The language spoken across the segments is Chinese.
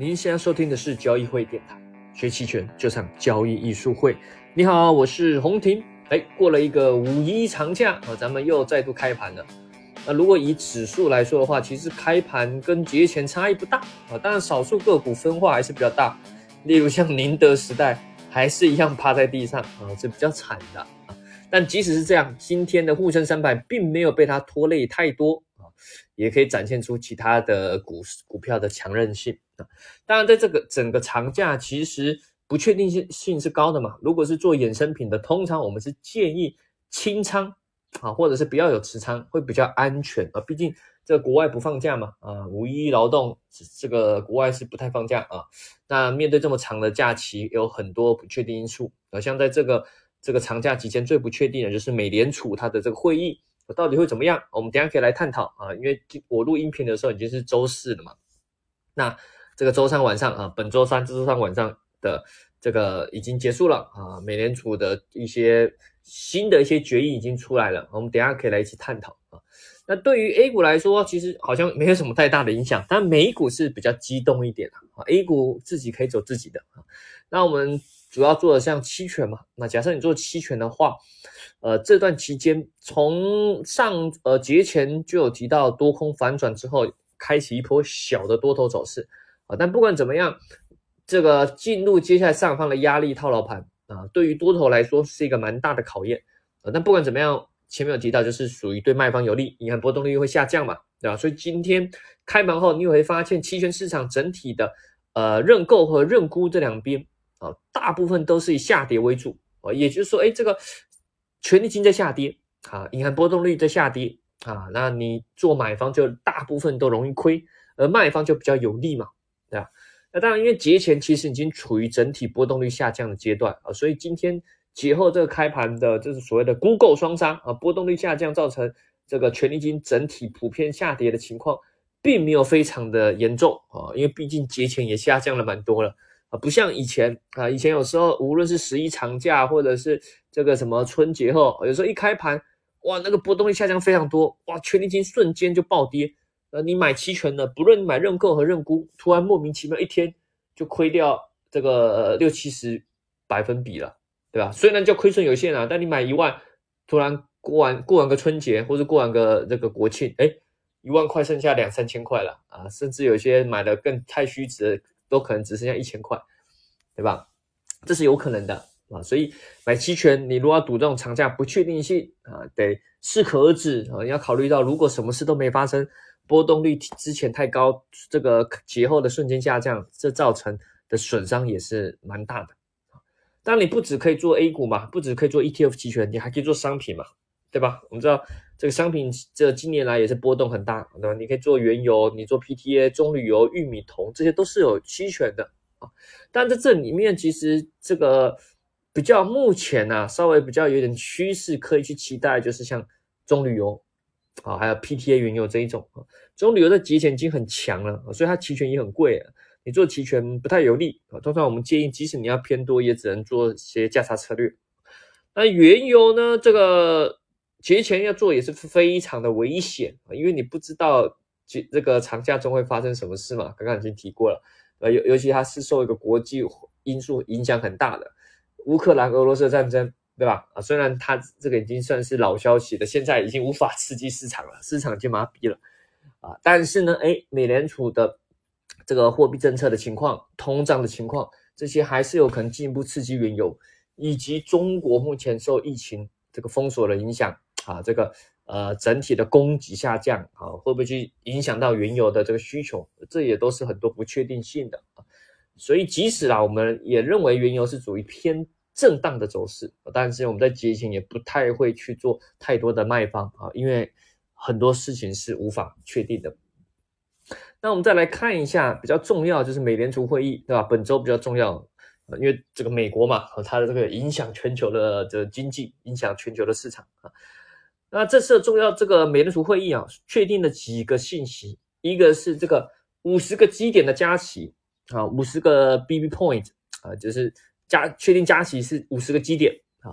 您现在收听的是交易会电台，学期权就上交易艺术会。你好，我是洪婷。哎，过了一个五一长假啊，咱们又再度开盘了。那如果以指数来说的话，其实开盘跟节前差异不大啊，当然少数个股分化还是比较大。例如像宁德时代，还是一样趴在地上啊，是比较惨的啊。但即使是这样，今天的沪深三百并没有被它拖累太多。也可以展现出其他的股股票的强韧性啊。当然，在这个整个长假，其实不确定性性是高的嘛。如果是做衍生品的，通常我们是建议清仓啊，或者是不要有持仓，会比较安全啊。毕竟这国外不放假嘛啊，五一劳动这个国外是不太放假啊。那面对这么长的假期，有很多不确定因素啊。像在这个这个长假期间，最不确定的就是美联储它的这个会议。到底会怎么样？我们等下可以来探讨啊，因为我录音频的时候已经是周四了嘛。那这个周三晚上啊，本周三、周三晚上的这个已经结束了啊，美联储的一些新的一些决议已经出来了，我们等下可以来一起探讨啊。那对于 A 股来说，其实好像没有什么太大的影响，但美股是比较激动一点啊。A 股自己可以走自己的啊。那我们主要做的像期权嘛，那假设你做期权的话。呃，这段期间从上呃节前就有提到多空反转之后，开启一波小的多头走势啊。但不管怎么样，这个进入接下来上方的压力套牢盘啊，对于多头来说是一个蛮大的考验啊。但不管怎么样，前面有提到就是属于对卖方有利，你看波动率会下降嘛，对吧？所以今天开盘后，你会发现期权市场整体的呃认购和认沽这两边啊，大部分都是以下跌为主啊。也就是说，哎，这个。权利金在下跌啊，银行波动率在下跌啊，那你做买方就大部分都容易亏，而卖方就比较有利嘛，对吧？那当然，因为节前其实已经处于整体波动率下降的阶段啊，所以今天节后这个开盘的，就是所谓的孤购双杀啊，波动率下降造成这个权利金整体普遍下跌的情况，并没有非常的严重啊，因为毕竟节前也下降了蛮多了。啊，不像以前啊，以前有时候无论是十一长假，或者是这个什么春节后，有时候一开盘，哇，那个波动率下降非常多，哇，权利金瞬间就暴跌。呃，你买期权的，不论你买认购和认沽，突然莫名其妙一天就亏掉这个六七十百分比了，对吧？虽然叫亏损有限啊，但你买一万，突然过完过完个春节，或者过完个这个国庆，哎，一万块剩下两三千块了啊，甚至有些买的更太虚值。都可能只剩下一千块，对吧？这是有可能的啊，所以买期权，你如果要赌这种长假不确定性啊，得适可而止啊。你要考虑到，如果什么事都没发生，波动率之前太高，这个节后的瞬间下降，这造成的损伤也是蛮大的当，你不只可以做 A 股嘛，不只可以做 ETF 期权，你还可以做商品嘛，对吧？我们知道。这个商品这近年来也是波动很大，对吧？你可以做原油，你做 PTA、棕榈油、玉米铜，这些都是有期权的啊。但在这里面，其实这个比较目前呢，稍微比较有点趋势可以去期待，就是像棕榈油啊，还有 PTA 原油这一种啊。棕榈油的节前已经很强了，所以它期权也很贵，你做期权不太有利啊。通常我们建议，即使你要偏多，也只能做些价差策略。那原油呢，这个。节前要做也是非常的危险啊，因为你不知道这这个长假中会发生什么事嘛。刚刚已经提过了，呃，尤尤其它是受一个国际因素影响很大的，乌克兰俄罗斯战争，对吧？啊，虽然它这个已经算是老消息了，现在已经无法刺激市场了，市场就麻痹了啊。但是呢，哎，美联储的这个货币政策的情况、通胀的情况，这些还是有可能进一步刺激原油，以及中国目前受疫情这个封锁的影响。啊，这个呃整体的供给下降啊，会不会去影响到原油的这个需求？这也都是很多不确定性的。所以即使啊，我们也认为原油是属于偏震荡的走势，但是我们在节前也不太会去做太多的卖方啊，因为很多事情是无法确定的。那我们再来看一下比较重要，就是美联储会议，对吧？本周比较重要，因为这个美国嘛，它的这个影响全球的这个经济，影响全球的市场啊。那这次重要这个美联储会议啊，确定了几个信息，一个是这个五十个基点的加息啊，五十个 BB point 啊，就是加确定加息是五十个基点啊，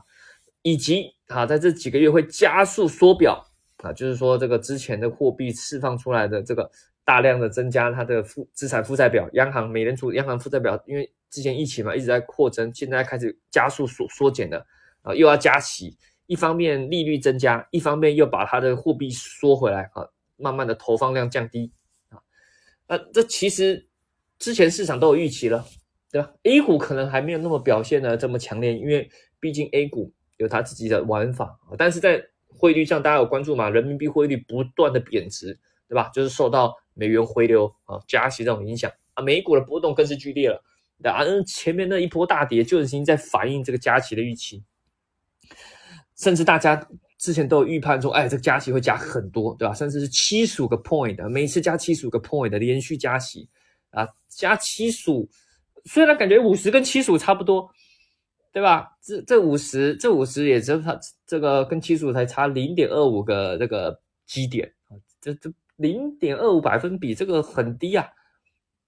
以及啊在这几个月会加速缩表啊，就是说这个之前的货币释放出来的这个大量的增加它的负资产负债表，央行美联储央行负债表，因为之前疫情嘛一直在扩增，现在开始加速缩缩减了啊，又要加息，一方面利率增加，一方面又把它的货币缩回来啊，慢慢的投放量降低啊，那，这其实之前市场都有预期了，对吧？A 股可能还没有那么表现的这么强烈，因为毕竟 A 股有它自己的玩法啊，但是在汇率上大家有关注嘛？人民币汇率不断的贬值，对吧？就是受到美元回流啊、加息这种影响啊，美股的波动更是剧烈了。啊，前面那一波大跌就已经在反映这个加息的预期，甚至大家之前都有预判说，哎，这个加息会加很多，对吧？甚至是七十五个 point，每次加七十五个 point 的连续加息啊，加七十五，虽然感觉五十跟七十五差不多。对吧？这这五十，这五十也只它这个跟七十五才差零点二五个这个基点啊，这这零点二五百分比，这个很低啊，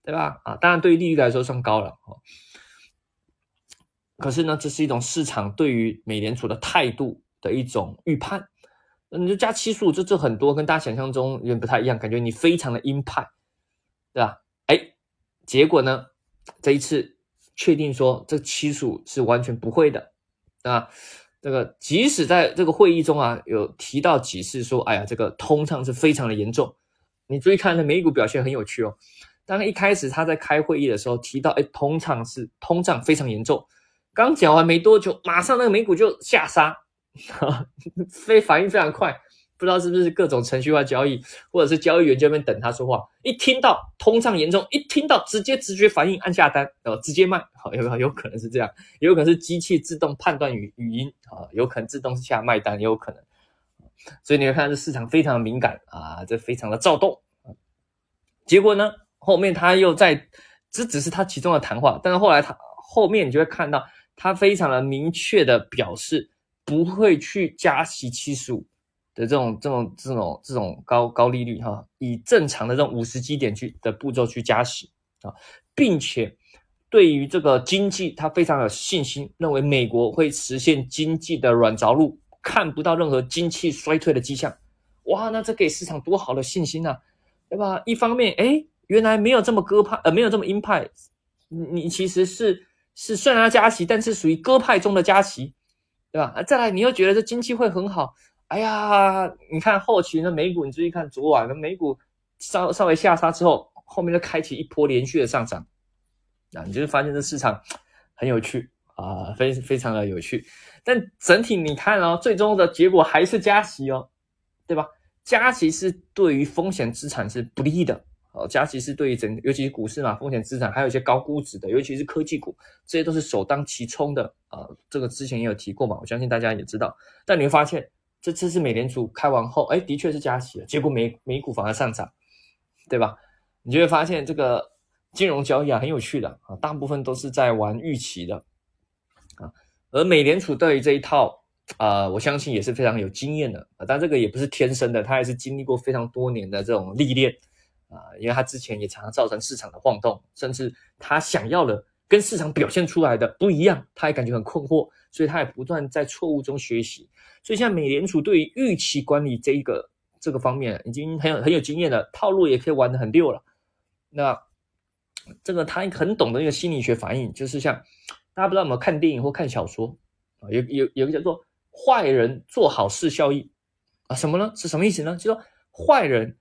对吧？啊，当然对于利率来说算高了哦。可是呢，这是一种市场对于美联储的态度的一种预判。你就加七十五，这这很多，跟大家想象中有点不太一样，感觉你非常的鹰派，对吧？哎，结果呢，这一次。确定说这期数是完全不会的啊，这个即使在这个会议中啊有提到几次说，哎呀，这个通胀是非常的严重。你注意看那美股表现很有趣哦。当一开始他在开会议的时候提到，哎，通胀是通胀非常严重，刚讲完没多久，马上那个美股就下杀，非反应非常快。不知道是不是各种程序化交易，或者是交易员就那边等他说话，一听到通胀严重，一听到直接直觉反应按下单，然后直接卖，好有没有有可能是这样，有可能是机器自动判断语语音啊，有可能自动下卖单，也有可能，所以你会看到这市场非常敏感啊，这非常的躁动。结果呢，后面他又在，这只是他其中的谈话，但是后来他后面你就会看到他非常的明确的表示不会去加息七十五。的这种这种这种这种高高利率哈，以正常的这种五十基点去的步骤去加息啊，并且对于这个经济，他非常有信心，认为美国会实现经济的软着陆，看不到任何经济衰退的迹象。哇，那这给市场多好的信心呐，对吧？一方面，哎，原来没有这么鸽派，呃，没有这么鹰派，你其实是是虽然要加息，但是属于鸽派中的加息，对吧？啊再来，你又觉得这经济会很好。哎呀，你看后期那美股，你注意看昨晚的美股稍稍微下杀之后，后面就开启一波连续的上涨，啊，你就会发现这市场很有趣啊，非非常的有趣。但整体你看哦，最终的结果还是加息哦，对吧？加息是对于风险资产是不利的哦，加息是对于整，尤其是股市嘛，风险资产还有一些高估值的，尤其是科技股，这些都是首当其冲的啊。这个之前也有提过嘛，我相信大家也知道。但你会发现。这次是美联储开完后，哎，的确是加息了，结果美美股反而上涨，对吧？你就会发现这个金融交易啊很有趣的啊，大部分都是在玩预期的啊。而美联储对于这一套啊，我相信也是非常有经验的啊，但这个也不是天生的，他也是经历过非常多年的这种历练啊，因为他之前也常常造成市场的晃动，甚至他想要的跟市场表现出来的不一样，他也感觉很困惑，所以他也不断在错误中学习。所以，像美联储对于预期管理这一个这个方面，已经很有很有经验了，套路也可以玩的很溜了。那这个他很懂得一个心理学反应，就是像大家不知道有没有看电影或看小说啊？有有有个叫做“坏人做好事效应”啊？什么呢？是什么意思呢？就说坏人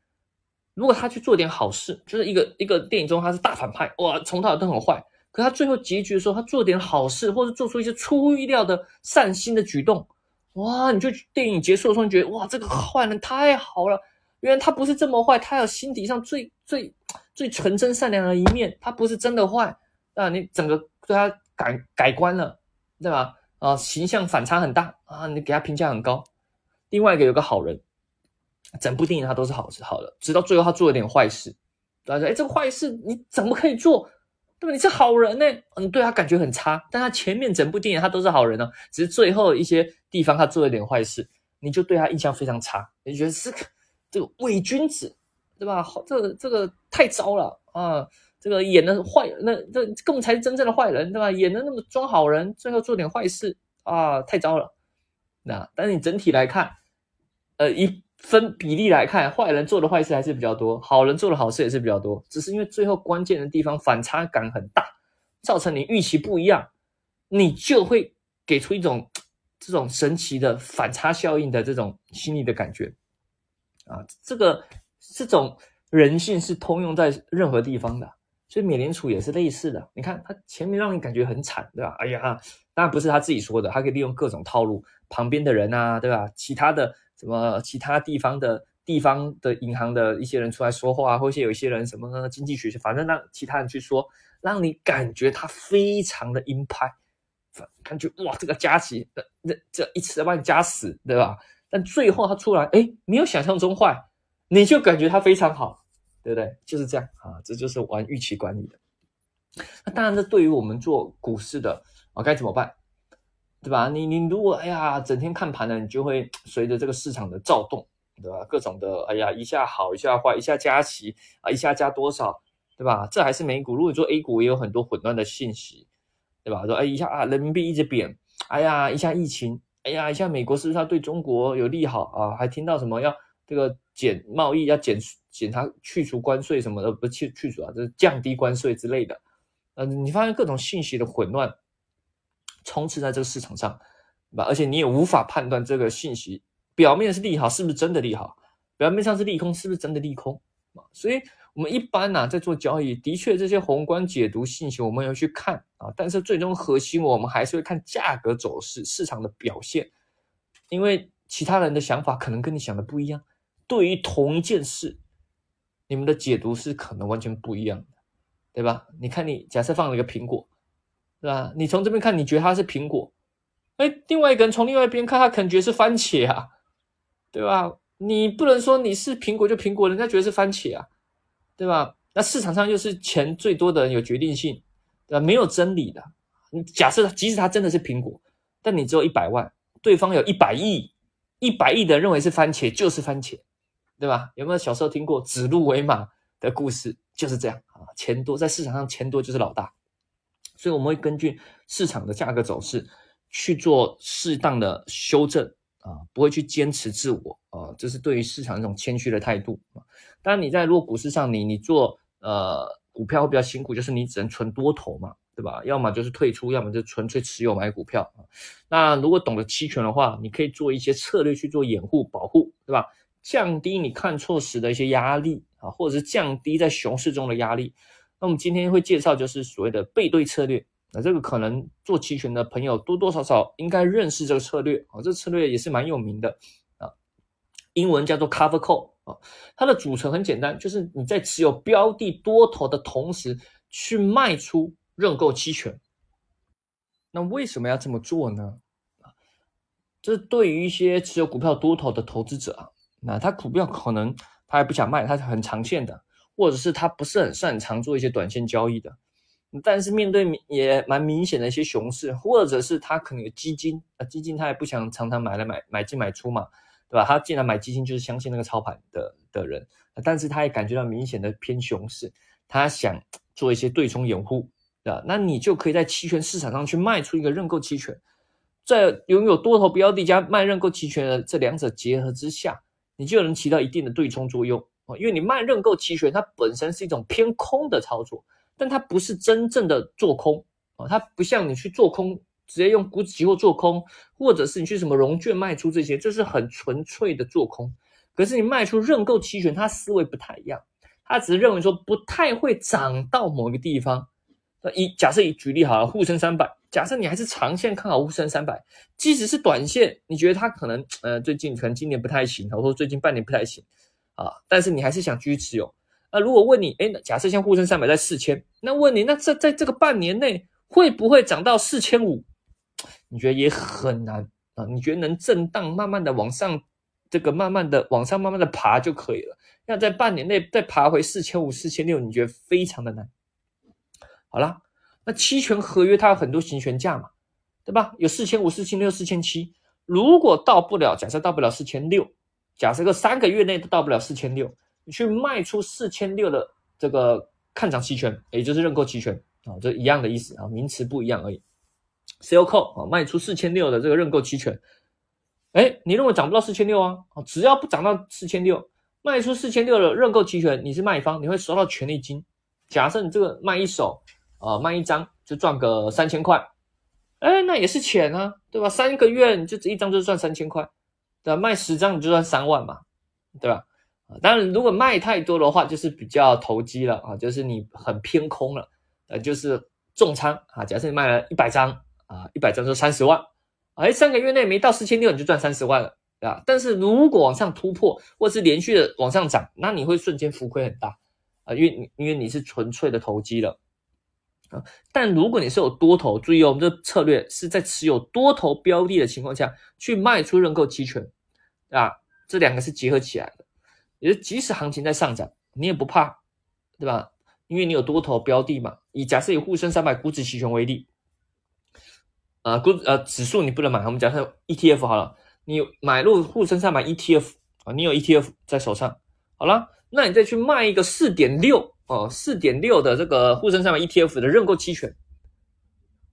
如果他去做点好事，就是一个一个电影中他是大反派，哇，从头到尾都很坏，可他最后结局的时候，他做点好事，或者做出一些出乎意料的善心的举动。哇！你就电影结束的时候，你觉得哇，这个坏人太好了。原来他不是这么坏，他有心底上最最最纯真善良的一面，他不是真的坏。啊，你整个对他改改观了，对吧？啊，形象反差很大啊，你给他评价很高。另外一个有个好人，整部电影他都是好是好的，直到最后他做了点坏事，大家说：“哎，这个坏事你怎么可以做？”对吧？你是好人呢，嗯，对他感觉很差，但他前面整部电影他都是好人呢，只是最后一些地方他做了点坏事，你就对他印象非常差，你觉得是个这个伪君子，对吧？好，这个这个太糟了啊！这个演的坏，那这根本才是真正的坏人，对吧？演的那么装好人，最后做点坏事啊，太糟了。那但是你整体来看，呃，一分比例来看，坏人做的坏事还是比较多，好人做的好事也是比较多，只是因为最后关键的地方反差感很大，造成你预期不一样，你就会给出一种 这种神奇的反差效应的这种心理的感觉啊，这个这种人性是通用在任何地方的，所以美联储也是类似的。你看他前面让你感觉很惨，对吧？哎呀，当然不是他自己说的，他可以利用各种套路，旁边的人啊，对吧？其他的。什么其他地方的地方的银行的一些人出来说话，或者有一些人什么经济学反正让其他人去说，让你感觉他非常的鹰派，感觉哇，这个加息，那那这一次要把你加死，对吧？但最后他出来，哎，没有想象中坏，你就感觉他非常好，对不对？就是这样啊，这就是玩预期管理的。那当然，这对于我们做股市的啊，该怎么办？对吧？你你如果哎呀，整天看盘呢，你就会随着这个市场的躁动，对吧？各种的哎呀，一下好，一下坏，一下加息啊，一下加多少，对吧？这还是美股。如果说 A 股也有很多混乱的信息，对吧？说哎一下啊，人民币一直贬，哎呀，一下疫情，哎呀，一下美国是不是要对中国有利好啊？还听到什么要这个减贸易，要减减它去除关税什么的，不去去除啊，就是降低关税之类的。嗯，你发现各种信息的混乱。充斥在这个市场上，对吧？而且你也无法判断这个信息表面是利好，是不是真的利好？表面上是利空，是不是真的利空？啊，所以我们一般呢，在做交易，的确这些宏观解读信息我们要去看啊，但是最终核心我们还是会看价格走势、市场的表现，因为其他人的想法可能跟你想的不一样，对于同一件事，你们的解读是可能完全不一样的，对吧？你看，你假设放了一个苹果。是吧？你从这边看，你觉得它是苹果，哎，另外一个人从另外一边看，他可能觉得是番茄啊，对吧？你不能说你是苹果就苹果，人家觉得是番茄啊，对吧？那市场上又是钱最多的人有决定性，对吧？没有真理的。你假设即使他真的是苹果，但你只有一百万，对方有一百亿，一百亿的认为是番茄就是番茄，对吧？有没有小时候听过指鹿为马的故事？就是这样啊，钱多在市场上钱多就是老大。所以我们会根据市场的价格走势去做适当的修正啊，不会去坚持自我啊，这是对于市场一种谦虚的态度啊。当然你在如果股市上你你做呃股票会比较辛苦，就是你只能纯多头嘛，对吧？要么就是退出，要么就纯粹持有买股票啊。那如果懂得期权的话，你可以做一些策略去做掩护保护，对吧？降低你看错时的一些压力啊，或者是降低在熊市中的压力。那我们今天会介绍就是所谓的背对策略，那这个可能做期权的朋友多多少少应该认识这个策略啊，这策略也是蛮有名的啊，英文叫做 Cover Call 啊，它的组成很简单，就是你在持有标的多头的同时去卖出认购期权。那为什么要这么做呢？啊，这对于一些持有股票多头的投资者啊，那他股票可能他还不想卖，他是很长线的。或者是他不是很擅长做一些短线交易的，但是面对也蛮明显的一些熊市，或者是他可能有基金啊，基金他也不想常常买来买买进买出嘛，对吧？他既然买基金就是相信那个操盘的的人，但是他也感觉到明显的偏熊市，他想做一些对冲掩护，对吧？那你就可以在期权市场上去卖出一个认购期权，在拥有多头标的加卖认购期权的这两者结合之下，你就能起到一定的对冲作用。因为你卖认购期权，它本身是一种偏空的操作，但它不是真正的做空啊，它不像你去做空，直接用股指期货做空，或者是你去什么融券卖出这些，这是很纯粹的做空。可是你卖出认购期权，它思维不太一样，它只是认为说不太会涨到某个地方。那以假设以举例好了，沪深三百，假设你还是长线看好沪深三百，即使是短线，你觉得它可能呃最近可能今年不太行，或者最近半年不太行。啊，但是你还是想继续持有。那如果问你，哎，假设像沪深三百在四千，那问你，那在在这个半年内会不会涨到四千五？你觉得也很难啊？你觉得能震荡，慢慢的往上，这个慢慢的往上，慢慢的爬就可以了。要在半年内再爬回四千五、四千六，你觉得非常的难。好了，那期权合约它有很多行权价嘛，对吧？有四千五、四千六、四千七。如果到不了，假设到不了四千六。假设个三个月内都到不了四千六，你去卖出四千六的这个看涨期权，也就是认购期权啊，这一样的意思啊，名词不一样而已。Sell call 啊，卖出四千六的这个认购期权，哎，你认为涨不到四千六啊？只要不涨到四千六，卖出四千六的认购期权，你是卖方，你会收到权利金。假设你这个卖一手啊，卖一张就赚个三千块，哎，那也是钱啊，对吧？三个月你就这一张就赚三千块，对吧？卖十张你就赚三万嘛，对吧？当然，如果卖太多的话，就是比较投机了啊，就是你很偏空了，呃，就是重仓啊。假设你卖了一百张啊，一百张就三十万，哎，三个月内没到四千六，你就赚三十万了，啊。但是如果往上突破，或是连续的往上涨，那你会瞬间浮亏很大啊，因为因为你是纯粹的投机了啊。但如果你是有多头，注意哦，我们的策略是在持有多头标的的情况下去卖出认购期权啊，这两个是结合起来的。也就即使行情在上涨，你也不怕，对吧？因为你有多头标的嘛。以假设以沪深三百股指期权为例，啊，股呃指数你不能买，我们假设 ETF 好了，你买入沪深三百 ETF 啊，你有 ETF 在手上，好了，那你再去卖一个四点六哦，四点六的这个沪深三百 ETF 的认购期权，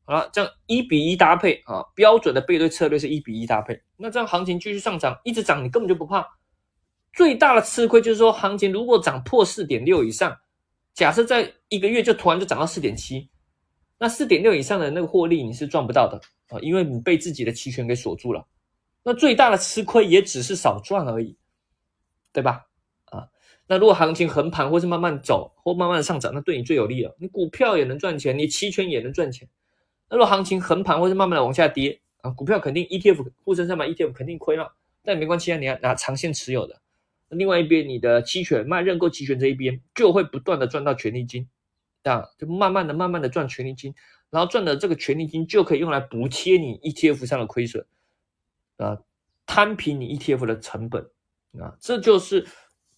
好了，这样一比一搭配啊，标准的背对策略是一比一搭配，那这样行情继续上涨，一直涨，你根本就不怕。最大的吃亏就是说，行情如果涨破四点六以上，假设在一个月就突然就涨到四点七，那四点六以上的那个获利你是赚不到的啊，因为你被自己的期权给锁住了。那最大的吃亏也只是少赚而已，对吧？啊，那如果行情横盘或是慢慢走或慢慢上涨，那对你最有利了，你股票也能赚钱，你期权也能赚钱。如果行情横盘或是慢慢的往下跌啊，股票肯定 ETF 沪深三百 ETF 肯定亏了，但没关系啊，你要拿长线持有的。另外一边，你的期权卖认购期权这一边就会不断的赚到权利金，啊，就慢慢的、慢慢的赚权利金，然后赚的这个权利金就可以用来补贴你 ETF 上的亏损，啊，摊平你 ETF 的成本，啊，这就是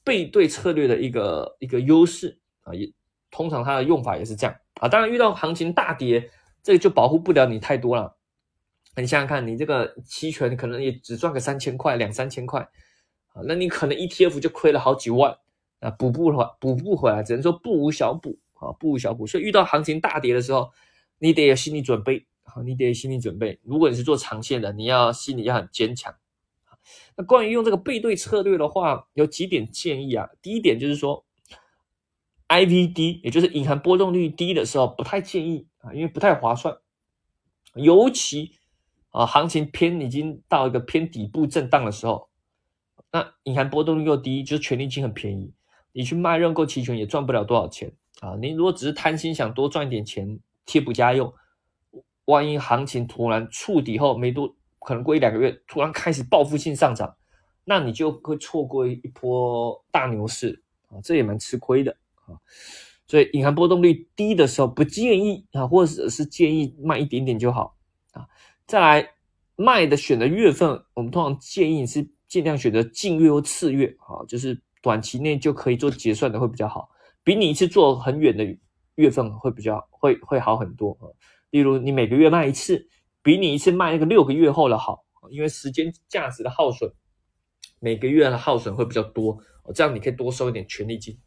背对策略的一个一个优势啊，也通常它的用法也是这样啊。当然遇到行情大跌，这个就保护不了你太多了。你想想看，你这个期权可能也只赚个三千块、两三千块。啊那你可能 ETF 就亏了好几万啊，补不回补不回来，只能说不无小补啊，不无小补。所以遇到行情大跌的时候，你得有心理准备啊，你得有心理准备。如果你是做长线的，你要心理要很坚强那关于用这个背对策略的话，有几点建议啊。第一点就是说，IV 低，也就是隐含波动率低的时候，不太建议啊，因为不太划算，尤其啊，行情偏已经到一个偏底部震荡的时候。那隐含波动率又低，就是权利金很便宜，你去卖认购期权也赚不了多少钱啊！你如果只是贪心想多赚一点钱贴补家用，万一行情突然触底后没多，可能过一两个月突然开始报复性上涨，那你就会错过一波大牛市啊！这也蛮吃亏的啊！所以隐含波动率低的时候不建议啊，或者是建议卖一点点就好啊。再来卖的选的月份，我们通常建议是。尽量选择近月或次月，啊，就是短期内就可以做结算的会比较好，比你一次做很远的月份会比较会会好很多啊。例如你每个月卖一次，比你一次卖那个六个月后的好，因为时间价值的耗损，每个月的耗损会比较多，这样你可以多收一点权利金。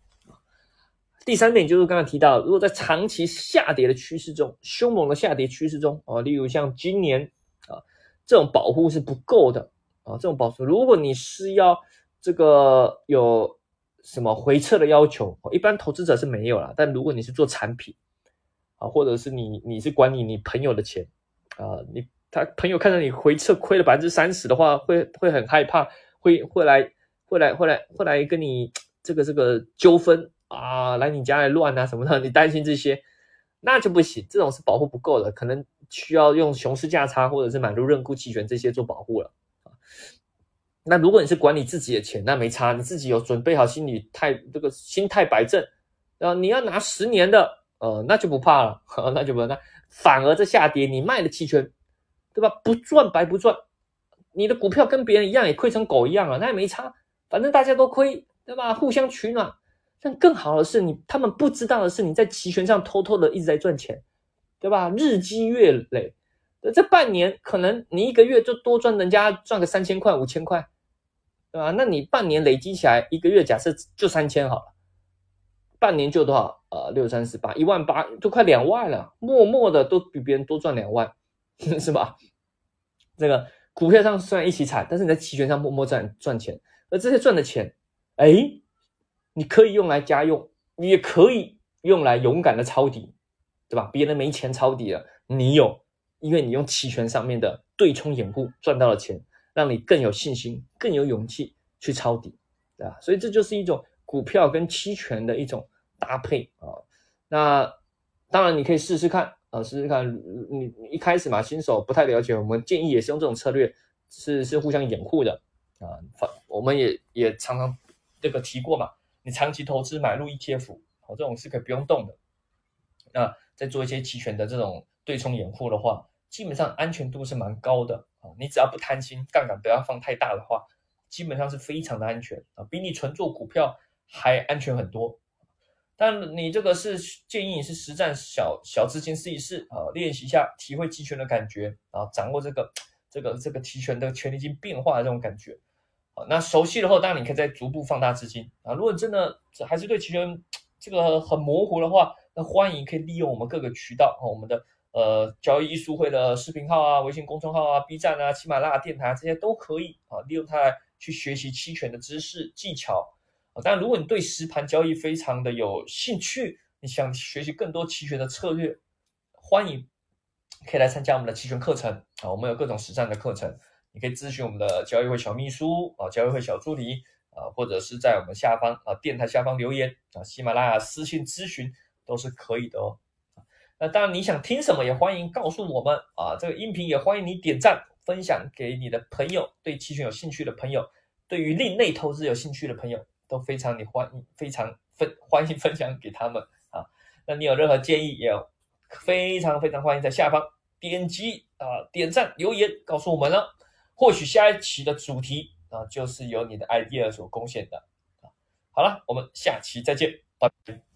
第三点就是刚才提到，如果在长期下跌的趋势中，凶猛的下跌趋势中，啊，例如像今年啊，这种保护是不够的。啊，这种保守，如果你是要这个有什么回撤的要求，一般投资者是没有了。但如果你是做产品啊，或者是你你是管理你朋友的钱啊，你他朋友看到你回撤亏了百分之三十的话，会会很害怕，会会来会来会来会来跟你这个这个纠纷啊，来你家来乱啊什么的，你担心这些，那就不行，这种是保护不够的，可能需要用熊市价差或者是买入认沽期权这些做保护了。那如果你是管理自己的钱，那没差，你自己有准备好心理态，这个心态摆正，啊，你要拿十年的，呃，那就不怕了，那就不那反而这下跌，你卖的期权，对吧？不赚白不赚，你的股票跟别人一样也亏成狗一样啊，那也没差，反正大家都亏，对吧？互相取暖。但更好的是，你他们不知道的是，你在期权上偷偷的一直在赚钱，对吧？日积月累。这半年可能你一个月就多赚人家赚个三千块五千块，对吧？那你半年累积起来一个月假设就三千好了，半年就多少？呃，六三十八，一万八，都快两万了。默默的都比别人多赚两万，是吧？这个股票上虽然一起踩，但是你在期权上默默赚赚钱，而这些赚的钱，哎，你可以用来家用，也可以用来勇敢的抄底，对吧？别人没钱抄底了，你有，因为你用期权上面的对冲掩护赚到了钱，让你更有信心、更有勇气去抄底，对吧？所以这就是一种股票跟期权的一种搭配啊。那当然你可以试试看。啊，试试看，你一开始嘛，新手不太了解，我们建议也是用这种策略，是是互相掩护的啊。反我们也也常常这个提过嘛，你长期投资买入 ETF，好，这种是可以不用动的。那再做一些期权的这种对冲掩护的话，基本上安全度是蛮高的啊。你只要不贪心，杠杆不要放太大的话，基本上是非常的安全啊，比你纯做股票还安全很多。但你这个是建议你是实战小小资金试一试啊，练习一下体会期权的感觉啊，掌握这个这个这个期权的权利金变化的这种感觉啊。那熟悉了后，当然你可以再逐步放大资金啊。如果真的还是对期权这个很模糊的话，那欢迎可以利用我们各个渠道啊，我们的呃交易艺术会的视频号啊、微信公众号啊、B 站啊、喜马拉雅电台这些都可以啊，利用它来去学习期权的知识技巧啊。但如果你对实盘交易非常的有兴趣，你想学习更多期权的策略，欢迎可以来参加我们的期权课程啊！我们有各种实战的课程，你可以咨询我们的交易会小秘书啊、交易会小助理啊，或者是在我们下方啊电台下方留言啊，喜马拉雅私信咨询都是可以的哦。那当然你想听什么也欢迎告诉我们啊！这个音频也欢迎你点赞分享给你的朋友，对期权有兴趣的朋友，对于另类投资有兴趣的朋友。都非常你欢迎，非常分欢迎分享给他们啊。那你有任何建议，也非常非常欢迎在下方点击啊点赞留言告诉我们了。或许下一期的主题啊就是由你的 idea 所贡献的。好了，我们下期再见，拜拜。